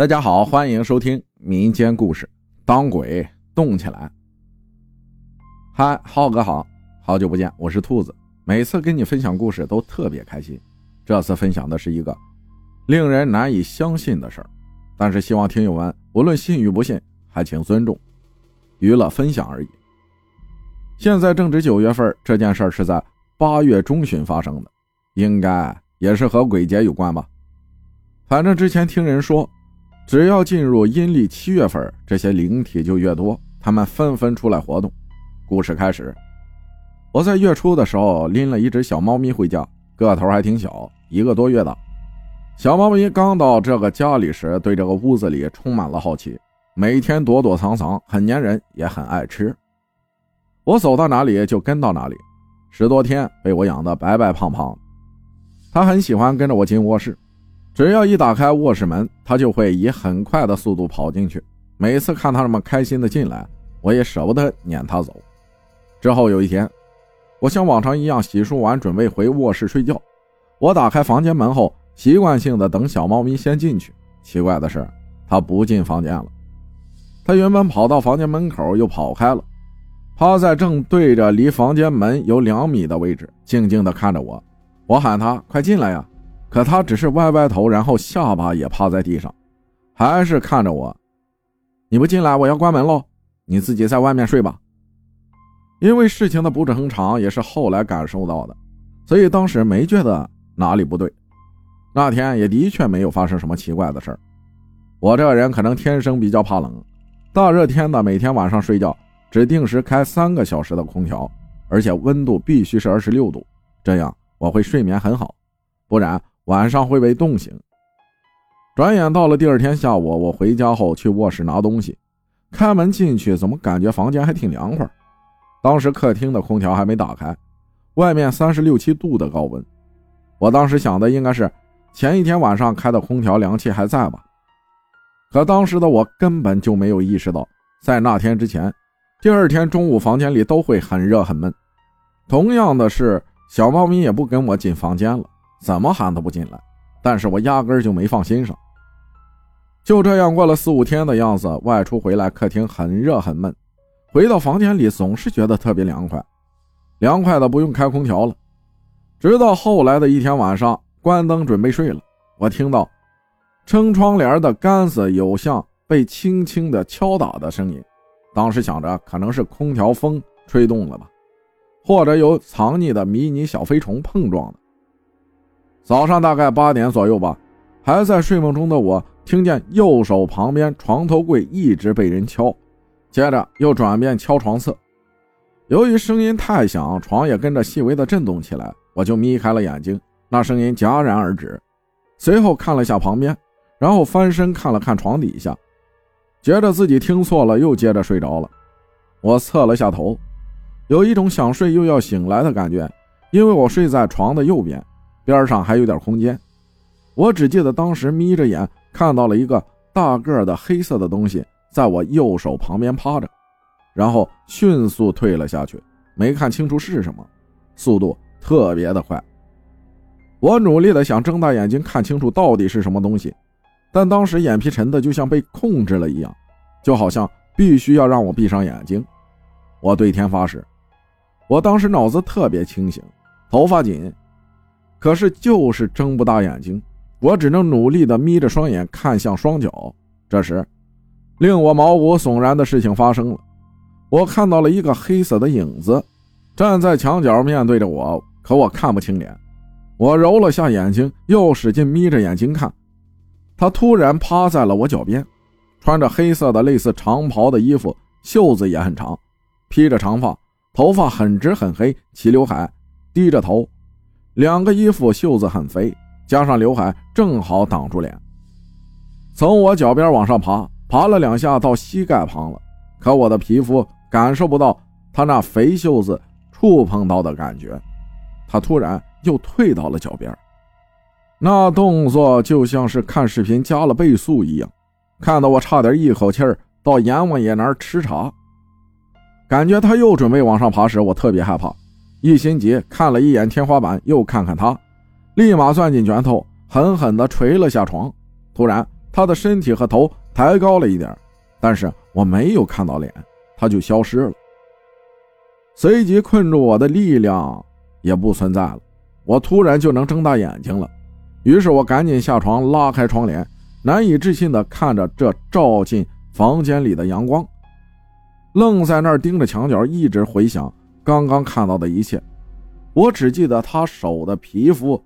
大家好，欢迎收听民间故事。当鬼动起来！嗨，浩哥好，好久不见，我是兔子。每次跟你分享故事都特别开心。这次分享的是一个令人难以相信的事儿，但是希望听友们无论信与不信，还请尊重，娱乐分享而已。现在正值九月份，这件事是在八月中旬发生的，应该也是和鬼节有关吧？反正之前听人说。只要进入阴历七月份，这些灵体就越多，他们纷纷出来活动。故事开始，我在月初的时候拎了一只小猫咪回家，个头还挺小，一个多月的。小猫咪刚到这个家里时，对这个屋子里充满了好奇，每天躲躲藏藏，很粘人，也很爱吃。我走到哪里就跟到哪里，十多天被我养得白白胖胖。它很喜欢跟着我进卧室。只要一打开卧室门，他就会以很快的速度跑进去。每次看他那么开心的进来，我也舍不得撵他走。之后有一天，我像往常一样洗漱完，准备回卧室睡觉。我打开房间门后，习惯性的等小猫咪先进去。奇怪的是，它不进房间了。它原本跑到房间门口，又跑开了，趴在正对着离房间门有两米的位置，静静的看着我。我喊它：“快进来呀！”可他只是歪歪头，然后下巴也趴在地上，还是看着我。你不进来，我要关门喽。你自己在外面睡吧。因为事情的不正常也是后来感受到的，所以当时没觉得哪里不对。那天也的确没有发生什么奇怪的事儿。我这个人可能天生比较怕冷，大热天的每天晚上睡觉只定时开三个小时的空调，而且温度必须是二十六度，这样我会睡眠很好，不然。晚上会被冻醒。转眼到了第二天下午，我回家后去卧室拿东西，开门进去，怎么感觉房间还挺凉快？当时客厅的空调还没打开，外面三十六七度的高温。我当时想的应该是前一天晚上开的空调，凉气还在吧？可当时的我根本就没有意识到，在那天之前，第二天中午房间里都会很热很闷。同样的是，小猫咪也不跟我进房间了。怎么喊都不进来，但是我压根就没放心上。就这样过了四五天的样子，外出回来，客厅很热很闷，回到房间里总是觉得特别凉快，凉快的不用开空调了。直到后来的一天晚上，关灯准备睡了，我听到撑窗帘的杆子有像被轻轻的敲打的声音，当时想着可能是空调风吹动了吧，或者有藏匿的迷你小飞虫碰撞的。早上大概八点左右吧，还在睡梦中的我听见右手旁边床头柜一直被人敲，接着又转变敲床侧。由于声音太响，床也跟着细微的震动起来，我就眯开了眼睛。那声音戛然而止，随后看了下旁边，然后翻身看了看床底下，觉得自己听错了，又接着睡着了。我侧了下头，有一种想睡又要醒来的感觉，因为我睡在床的右边。边上还有点空间，我只记得当时眯着眼看到了一个大个的黑色的东西在我右手旁边趴着，然后迅速退了下去，没看清楚是什么，速度特别的快。我努力的想睁大眼睛看清楚到底是什么东西，但当时眼皮沉的就像被控制了一样，就好像必须要让我闭上眼睛。我对天发誓，我当时脑子特别清醒，头发紧。可是就是睁不大眼睛，我只能努力的眯着双眼看向双脚。这时，令我毛骨悚然的事情发生了，我看到了一个黑色的影子站在墙角面对着我，可我看不清脸。我揉了下眼睛，又使劲眯着眼睛看，他突然趴在了我脚边，穿着黑色的类似长袍的衣服，袖子也很长，披着长发，头发很直很黑，齐刘海，低着头。两个衣服袖子很肥，加上刘海正好挡住脸。从我脚边往上爬，爬了两下到膝盖旁了，可我的皮肤感受不到他那肥袖子触碰到的感觉。他突然又退到了脚边，那动作就像是看视频加了倍速一样，看得我差点一口气儿到阎王爷那儿吃茶。感觉他又准备往上爬时，我特别害怕。一心急看了一眼天花板，又看看他，立马攥紧拳头，狠狠地捶了下床。突然，他的身体和头抬高了一点，但是我没有看到脸，他就消失了。随即困住我的力量也不存在了，我突然就能睁大眼睛了。于是我赶紧下床，拉开窗帘，难以置信地看着这照进房间里的阳光，愣在那儿盯着墙角，一直回想刚刚看到的一切。我只记得他手的皮肤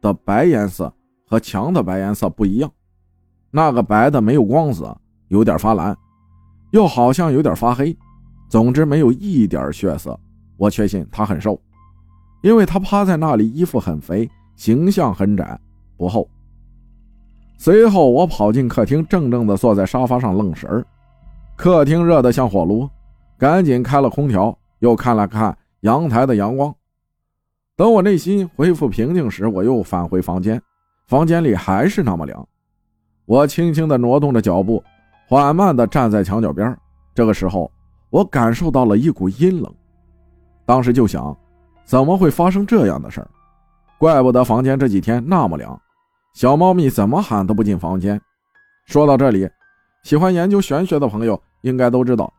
的白颜色和墙的白颜色不一样，那个白的没有光泽，有点发蓝，又好像有点发黑，总之没有一点血色。我确信他很瘦，因为他趴在那里，衣服很肥，形象很窄。不厚。随后我跑进客厅，怔怔地坐在沙发上愣神儿。客厅热得像火炉，赶紧开了空调，又看了看阳台的阳光。等我内心恢复平静时，我又返回房间，房间里还是那么凉。我轻轻地挪动着脚步，缓慢地站在墙角边。这个时候，我感受到了一股阴冷。当时就想，怎么会发生这样的事儿？怪不得房间这几天那么凉。小猫咪怎么喊都不进房间。说到这里，喜欢研究玄学的朋友应该都知道，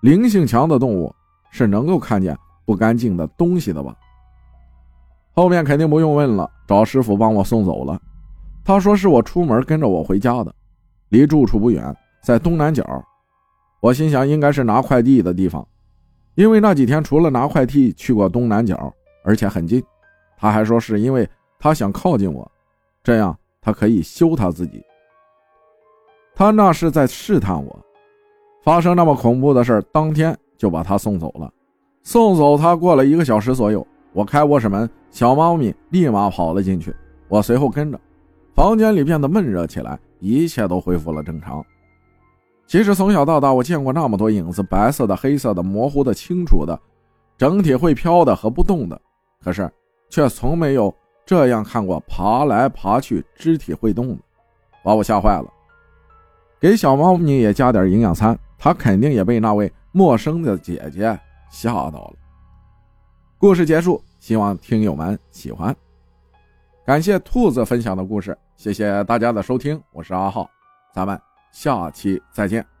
灵性强的动物是能够看见不干净的东西的吧？后面肯定不用问了，找师傅帮我送走了。他说是我出门跟着我回家的，离住处不远，在东南角。我心想应该是拿快递的地方，因为那几天除了拿快递去过东南角，而且很近。他还说是因为他想靠近我，这样。他可以修他自己，他那是在试探我。发生那么恐怖的事当天就把他送走了。送走他过了一个小时左右，我开卧室门，小猫咪立马跑了进去，我随后跟着。房间里变得闷热起来，一切都恢复了正常。其实从小到大，我见过那么多影子，白色的、黑色的、模糊的、清楚的，整体会飘的和不动的，可是却从没有。这样看过爬来爬去、肢体会动的，把我吓坏了。给小猫咪也加点营养餐，他肯定也被那位陌生的姐姐吓到了。故事结束，希望听友们喜欢。感谢兔子分享的故事，谢谢大家的收听，我是阿浩，咱们下期再见。